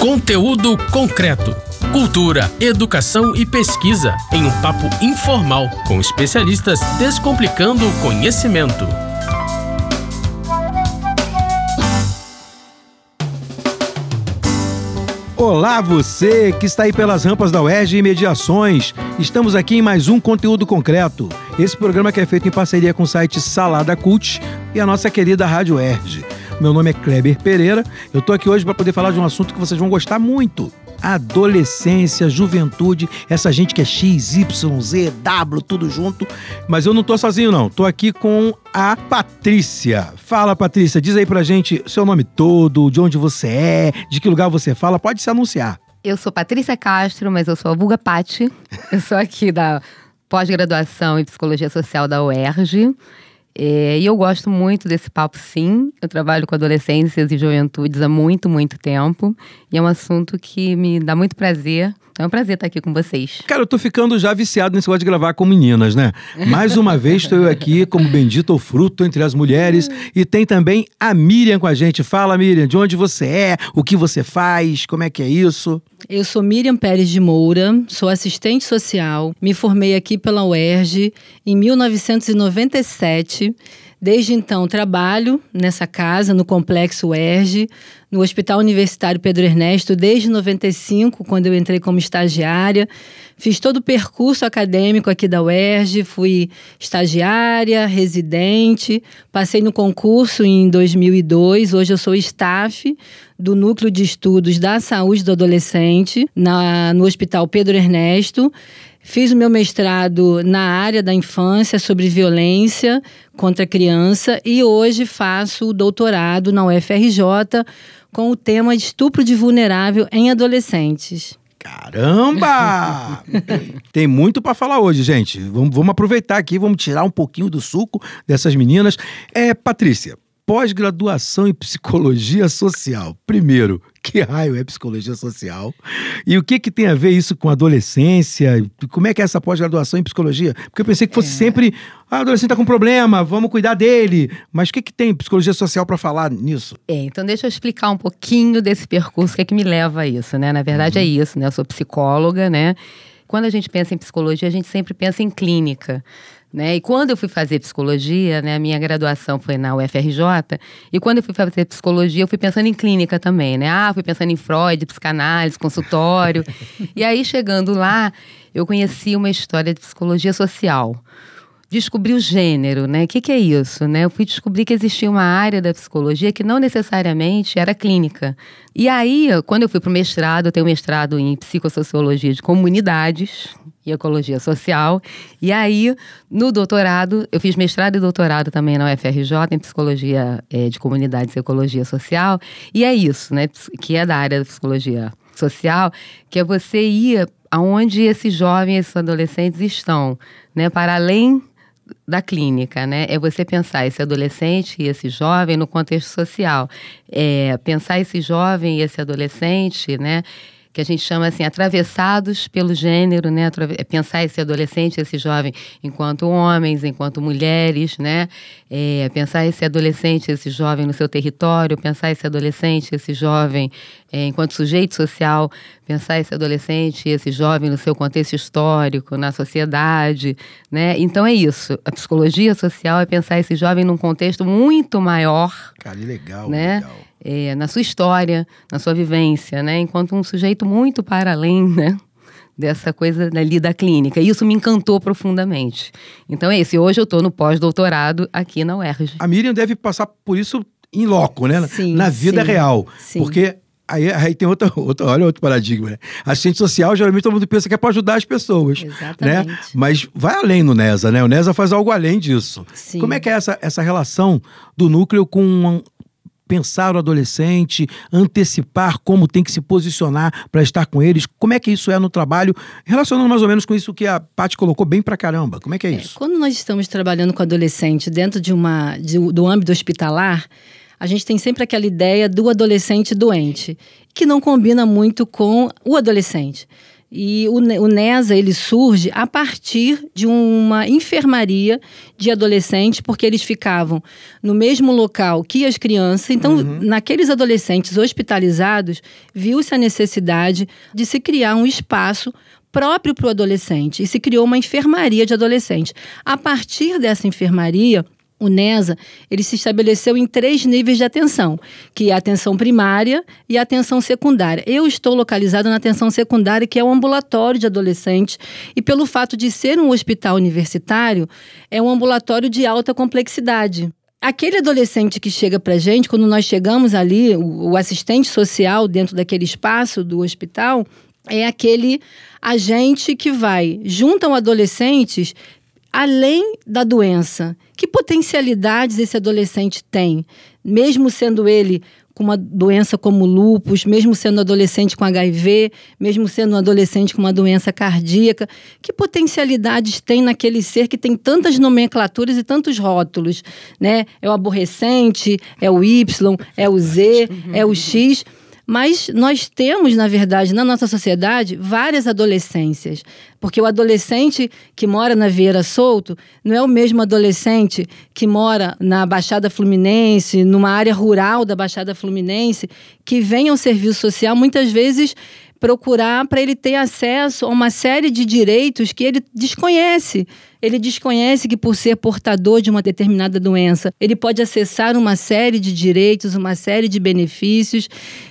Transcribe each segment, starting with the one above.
Conteúdo concreto. Cultura, educação e pesquisa em um papo informal com especialistas descomplicando o conhecimento. Olá, você que está aí pelas rampas da UERJ e Mediações. Estamos aqui em mais um conteúdo concreto. Esse programa que é feito em parceria com o site Salada Cult e a nossa querida Rádio UERJ. Meu nome é Kleber Pereira. Eu tô aqui hoje para poder falar de um assunto que vocês vão gostar muito. Adolescência, juventude, essa gente que é X, Y, Z, W, tudo junto. Mas eu não tô sozinho, não. Tô aqui com a Patrícia. Fala, Patrícia, diz aí pra gente seu nome todo, de onde você é, de que lugar você fala. Pode se anunciar. Eu sou Patrícia Castro, mas eu sou a Vulga Pati. Eu sou aqui da pós-graduação em Psicologia Social da UERJ. É, e eu gosto muito desse papo, sim. Eu trabalho com adolescências e juventudes há muito, muito tempo. E é um assunto que me dá muito prazer. É um prazer estar aqui com vocês. Cara, eu tô ficando já viciado nesse negócio de gravar com meninas, né? Mais uma vez estou eu aqui como bendito fruto entre as mulheres. E tem também a Miriam com a gente. Fala, Miriam, de onde você é? O que você faz? Como é que é isso? Eu sou Miriam Pérez de Moura, sou assistente social, me formei aqui pela UERJ em 1997. Desde então, trabalho nessa casa, no Complexo UERJ, no Hospital Universitário Pedro Ernesto, desde 95, quando eu entrei como estagiária. Fiz todo o percurso acadêmico aqui da UERJ, fui estagiária, residente, passei no concurso em 2002. Hoje eu sou staff do Núcleo de Estudos da Saúde do Adolescente, na, no Hospital Pedro Ernesto. Fiz o meu mestrado na área da infância sobre violência contra a criança e hoje faço o doutorado na UFRJ com o tema de estupro de vulnerável em adolescentes. Caramba! Tem muito para falar hoje, gente. Vamos, vamos aproveitar aqui, vamos tirar um pouquinho do suco dessas meninas. É, Patrícia, pós-graduação em psicologia social. Primeiro, que raio é psicologia social? E o que, que tem a ver isso com adolescência? Como é que é essa pós-graduação em psicologia? Porque eu pensei que fosse é. sempre, ah, o adolescente está com problema, vamos cuidar dele. Mas o que, que tem psicologia social para falar nisso? É, então deixa eu explicar um pouquinho desse percurso, o que é que me leva a isso, né? Na verdade uhum. é isso, né? Eu sou psicóloga, né? Quando a gente pensa em psicologia, a gente sempre pensa em clínica. Né? E quando eu fui fazer psicologia, né, a minha graduação foi na UFRJ, e quando eu fui fazer psicologia, eu fui pensando em clínica também, né? Ah, fui pensando em Freud, psicanálise, consultório. e aí, chegando lá, eu conheci uma história de psicologia social. Descobri o gênero, né? O que, que é isso, né? Eu fui descobrir que existia uma área da psicologia que não necessariamente era clínica. E aí, quando eu fui para o mestrado, eu tenho mestrado em psicossociologia de comunidades, ecologia social. E aí, no doutorado, eu fiz mestrado e doutorado também na UFRJ em psicologia é, de comunidades e ecologia social. E é isso, né? Que é da área da psicologia social, que é você ir aonde esses jovens, esses adolescentes estão, né? Para além da clínica, né? É você pensar esse adolescente e esse jovem no contexto social. É pensar esse jovem e esse adolescente, né? Que a gente chama assim, atravessados pelo gênero, né? É pensar esse adolescente, esse jovem, enquanto homens, enquanto mulheres, né? É, pensar esse adolescente, esse jovem no seu território, pensar esse adolescente, esse jovem é, enquanto sujeito social, pensar esse adolescente, esse jovem no seu contexto histórico, na sociedade, né? Então é isso. A psicologia social é pensar esse jovem num contexto muito maior. Cara, legal, né? legal é, na sua história, na sua vivência, né? Enquanto um sujeito muito para além, né? Dessa coisa ali da clínica. E isso me encantou profundamente. Então é isso. E hoje eu estou no pós-doutorado aqui na UERJ. A Miriam deve passar por isso em loco, né? Sim, na vida sim, real. Sim. Porque Aí, aí, tem outra, outra, olha outro paradigma, né? Assistente social, geralmente todo mundo pensa que é para ajudar as pessoas. Exatamente. Né? Mas vai além no NESA, né? O NESA faz algo além disso. Sim. Como é que é essa, essa relação do núcleo com pensar o adolescente, antecipar como tem que se posicionar para estar com eles. Como é que isso é no trabalho? Relacionando mais ou menos com isso que a Paty colocou bem para caramba. Como é que é, é isso? Quando nós estamos trabalhando com adolescente dentro de uma de, do âmbito hospitalar, a gente tem sempre aquela ideia do adolescente doente, que não combina muito com o adolescente. E o, o NESA ele surge a partir de uma enfermaria de adolescentes, porque eles ficavam no mesmo local que as crianças. Então, uhum. naqueles adolescentes hospitalizados, viu-se a necessidade de se criar um espaço próprio para o adolescente e se criou uma enfermaria de adolescente. A partir dessa enfermaria, o NESA, ele se estabeleceu em três níveis de atenção, que é a atenção primária e a atenção secundária. Eu estou localizado na atenção secundária, que é o ambulatório de adolescentes, e pelo fato de ser um hospital universitário, é um ambulatório de alta complexidade. Aquele adolescente que chega para gente, quando nós chegamos ali, o, o assistente social dentro daquele espaço do hospital, é aquele agente que vai junto ao adolescentes além da doença, que potencialidades esse adolescente tem, mesmo sendo ele com uma doença como lúpus, mesmo sendo adolescente com HIV, mesmo sendo um adolescente com uma doença cardíaca, que potencialidades tem naquele ser que tem tantas nomenclaturas e tantos rótulos, né? É o aborrecente, é o Y, é o Z, é o X. Mas nós temos, na verdade, na nossa sociedade, várias adolescências. Porque o adolescente que mora na Vieira Solto não é o mesmo adolescente que mora na Baixada Fluminense, numa área rural da Baixada Fluminense, que vem ao serviço social muitas vezes procurar para ele ter acesso a uma série de direitos que ele desconhece. Ele desconhece que, por ser portador de uma determinada doença, ele pode acessar uma série de direitos, uma série de benefícios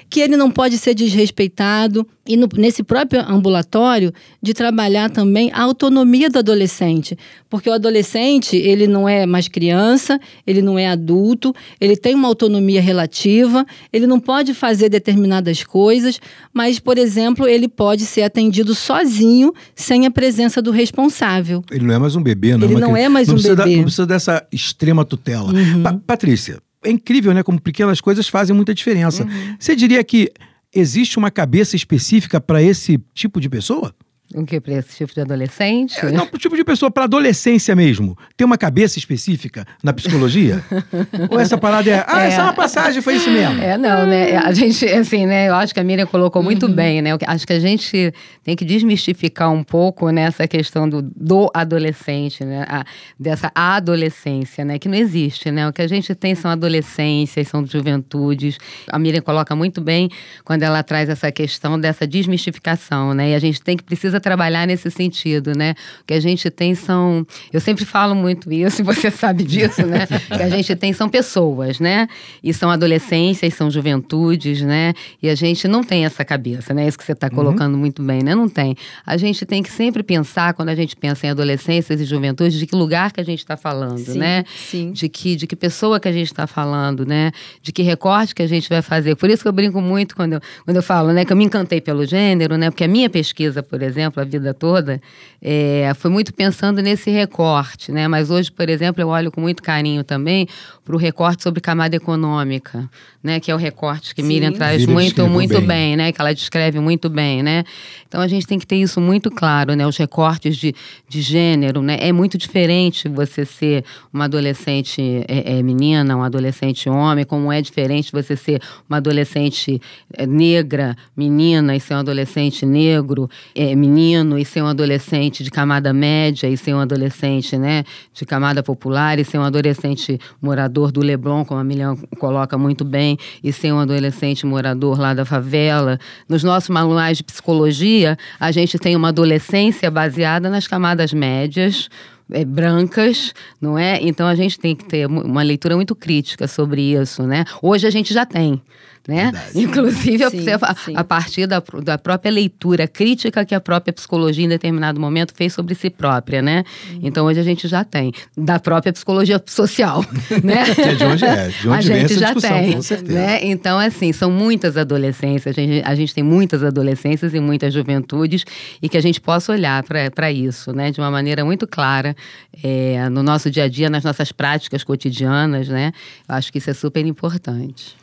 que ele não pode ser desrespeitado e no, nesse próprio ambulatório de trabalhar também a autonomia do adolescente, porque o adolescente ele não é mais criança, ele não é adulto, ele tem uma autonomia relativa, ele não pode fazer determinadas coisas, mas por exemplo ele pode ser atendido sozinho sem a presença do responsável. Ele não é mais um bebê, não. Ele é não é mais não um bebê. Da, não precisa dessa extrema tutela. Uhum. Pa Patrícia, é incrível, né? Como pequenas coisas fazem muita diferença. Uhum. Você diria que existe uma cabeça específica para esse tipo de pessoa? O que? Para esse tipo de adolescente? É, não, para o tipo de pessoa, para adolescência mesmo. Tem uma cabeça específica na psicologia? Ou essa parada é. Ah, é. essa é uma passagem, foi isso mesmo? É, não, né? A gente, assim, né? Eu acho que a Miriam colocou muito uhum. bem, né? Acho que a gente tem que desmistificar um pouco nessa né, questão do, do adolescente, né? A, dessa adolescência, né? Que não existe, né? O que a gente tem são adolescências, são juventudes. A Miriam coloca muito bem quando ela traz essa questão dessa desmistificação, né? E a gente tem que precisar precisa trabalhar nesse sentido, né? O que a gente tem são. Eu sempre falo muito isso, e você sabe disso, né? O que a gente tem são pessoas, né? E são adolescências, são juventudes, né? E a gente não tem essa cabeça, né? Isso que você está uhum. colocando uhum. muito bem, né? Não tem. A gente tem que sempre pensar, quando a gente pensa em adolescências e juventudes, de que lugar que a gente está falando, sim, né? Sim. De que, de que pessoa que a gente está falando, né? De que recorte que a gente vai fazer. Por isso que eu brinco muito quando eu, quando eu falo, né? Que eu me encantei pelo gênero, né? Porque a minha pesquisa, por exemplo, exemplo, a vida toda, é, foi muito pensando nesse recorte, né? Mas hoje, por exemplo, eu olho com muito carinho também para o recorte sobre camada econômica, né? Que é o recorte que Sim. Miriam traz Miriam muito, muito bem. bem. né? Que ela descreve muito bem, né? Então a gente tem que ter isso muito claro, né? Os recortes de, de gênero, né? É muito diferente você ser uma adolescente é, é, menina, um adolescente homem, como é diferente você ser uma adolescente é, negra, menina, e ser um adolescente negro, é, menino, e ser um adolescente de camada média, e ser um adolescente, né? De camada popular, e ser um adolescente morador do Leblon, como a Milian coloca muito bem, e ser um adolescente morador lá da favela. Nos nossos manuais de psicologia, a gente tem uma adolescência baseada nas camadas médias, é, brancas, não é? Então a gente tem que ter uma leitura muito crítica sobre isso, né? Hoje a gente já tem né? Inclusive sim, a, sim. a, partir da, da própria leitura crítica que a própria psicologia em determinado momento fez sobre si própria, né? Uhum. Então hoje a gente já tem da própria psicologia social, né? que é de onde é, de onde a vem gente essa já tem, com certeza. Né? Então assim são muitas adolescências, a gente, a gente tem muitas adolescências e muitas juventudes e que a gente possa olhar para isso, né? De uma maneira muito clara é, no nosso dia a dia, nas nossas práticas cotidianas, né? Eu acho que isso é super importante.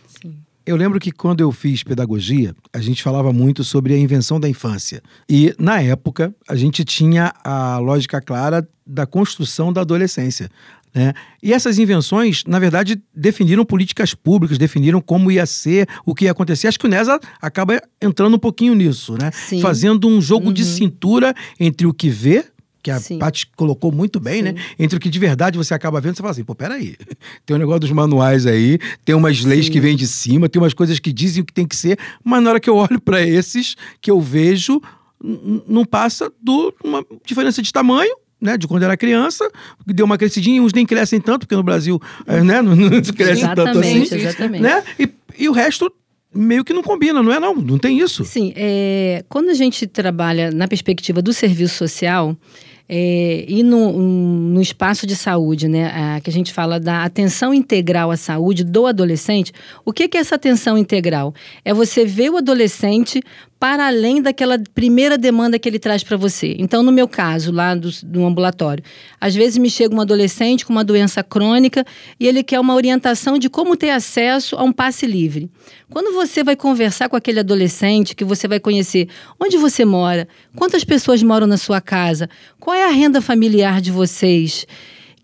Eu lembro que quando eu fiz pedagogia, a gente falava muito sobre a invenção da infância. E, na época, a gente tinha a lógica clara da construção da adolescência. Né? E essas invenções, na verdade, definiram políticas públicas, definiram como ia ser, o que ia acontecer. Acho que o NESA acaba entrando um pouquinho nisso, né? Sim. Fazendo um jogo Uhum. de cintura entre o que vê, que a Sim. Paty colocou muito bem, né? Sim. Entre o que de verdade você acaba vendo, você fala assim, pô, peraí. Tem um negócio dos manuais aí, tem umas leis Sim. que vêm de cima, tem umas coisas que dizem o que tem que ser, mas na hora que eu olho para esses, que eu vejo, não passa de uma diferença de tamanho, né? De quando era criança, deu uma crescidinha, uns nem crescem tanto, porque no Brasil, é, né? Não, não cresce tanto assim. Exatamente, exatamente. Né? E, e o resto meio que não combina, não é não? Não tem isso. Sim, é, quando a gente trabalha na perspectiva do serviço social é, e no, no espaço de saúde, né, a- que a gente fala da atenção integral à saúde do adolescente, o que, que é essa atenção integral? É você ver o adolescente para além daquela primeira demanda que ele traz para você. Então, no meu caso, lá do, do ambulatório, às vezes me chega um adolescente com uma doença crônica e ele quer uma orientação de como ter acesso a um passe livre. Quando você vai conversar com aquele adolescente, que você vai conhecer onde você mora, quantas pessoas moram na sua casa, qual é a renda familiar de vocês,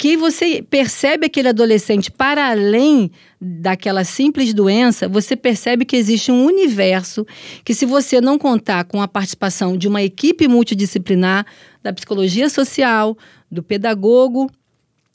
que você percebe aquele adolescente para além daquela simples doença, você percebe que existe um universo que, se você não contar com a participação de uma equipe multidisciplinar, da psicologia social, do pedagogo,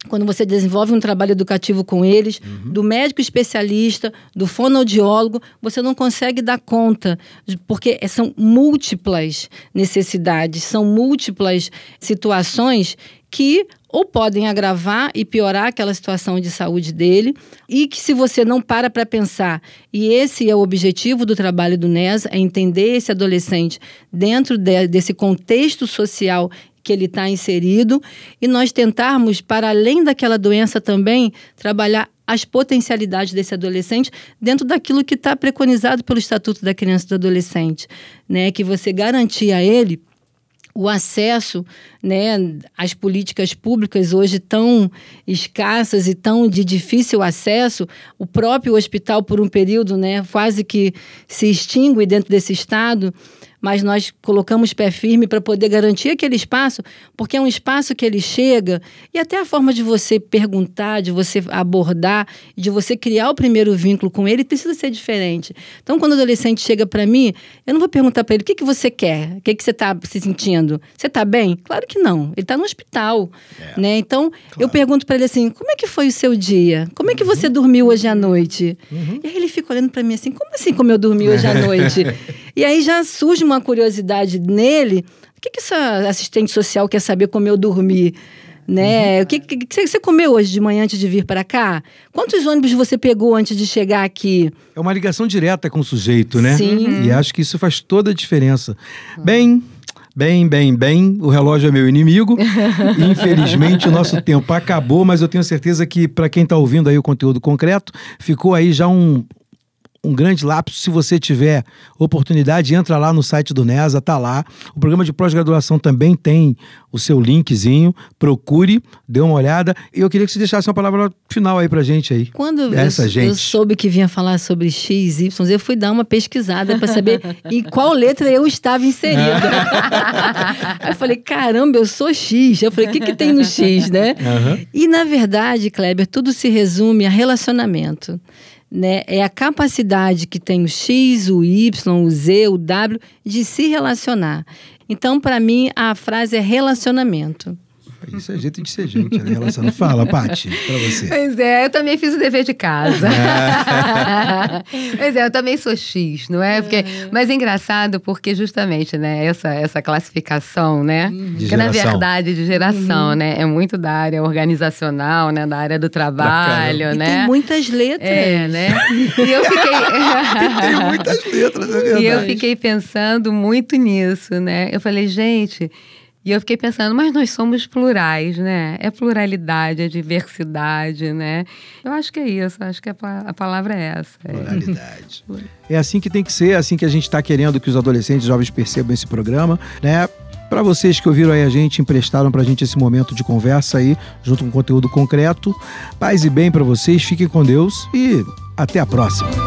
quando você desenvolve um trabalho educativo com eles, do médico especialista, do fonoaudiólogo, você não consegue dar conta, porque são múltiplas necessidades, são múltiplas situações que ou podem agravar e piorar aquela situação de saúde dele, e que se você não para para pensar, e esse é o objetivo do trabalho do NES, é entender esse adolescente dentro de- desse contexto social que ele está inserido e nós tentarmos, para além daquela doença também, trabalhar as potencialidades desse adolescente dentro daquilo que está preconizado pelo Estatuto da Criança e do Adolescente, né? Que você garantir a ele o acesso né, às políticas públicas hoje tão escassas e tão de difícil acesso, o próprio hospital, por um período, né, quase que se extingue dentro desse estado, mas nós colocamos pé firme para poder garantir aquele espaço, porque é um espaço que ele chega e até a forma de você perguntar, de você abordar, de você criar o primeiro vínculo com ele precisa ser diferente. Então, quando o adolescente chega para mim, eu não vou perguntar para ele o que, que você quer, o que, que você está se sentindo. Você está bem? Claro que não. Ele está no hospital, né? Então, eu pergunto para ele assim: como é que foi o seu dia? Como é que você dormiu hoje à noite? E aí ele fica olhando para mim assim: como assim como eu dormi hoje à noite? E aí já surge uma curiosidade nele: o que, que essa assistente social quer saber como eu dormi? Né? O que, que, que você comeu hoje de manhã antes de vir para cá? Quantos ônibus você pegou antes de chegar aqui? É uma ligação direta com o sujeito, né? Sim. E acho que isso faz toda a diferença. Bem, bem, bem, bem, o relógio é meu inimigo. Infelizmente, o nosso tempo acabou, mas eu tenho certeza que, para quem está ouvindo aí o conteúdo concreto, ficou aí já um. Um grande lapso, se você tiver oportunidade, entra lá no site do NESA, tá lá. O programa de pós-graduação também tem o seu linkzinho. Procure, dê uma olhada. E eu queria que você deixasse uma palavra final aí pra gente aí. Quando Essa eu, gente. eu soube que vinha falar sobre X, Y, eu fui dar uma pesquisada para saber em qual letra eu estava inserida. Aí eu falei, caramba, eu sou X. Eu falei, o que, que tem no X, né? Aham. E, na verdade, Kleber, tudo se resume a relacionamento. Né? É a capacidade que tem o X, o Y, o Z, o W de se relacionar. Então, para mim, a frase é relacionamento. Isso é jeito de ser gente, né? Relação. Fala, Paty, pra você. Pois é, eu também fiz o dever de casa. pois é, eu também sou X, não é? Porque, mas é engraçado porque justamente, né, essa, essa classificação, né? De que na verdade de geração, né? É muito da área organizacional, né? Da área do trabalho. E né? tem muitas letras. É, né? E eu fiquei. Tem muitas letras, é verdade. E eu fiquei pensando muito nisso, né? Eu falei, gente. E eu fiquei pensando, mas nós somos plurais, né? É pluralidade, é diversidade, né? Eu acho que é isso, acho que a, pa- a palavra é essa. é. Pluralidade. É assim que tem que ser, é assim que a gente está querendo que os adolescentes e jovens percebam esse programa, né? Para vocês que ouviram aí a gente, emprestaram pra gente esse momento de conversa aí, junto com conteúdo concreto. Paz e bem para vocês, fiquem com Deus e até a próxima.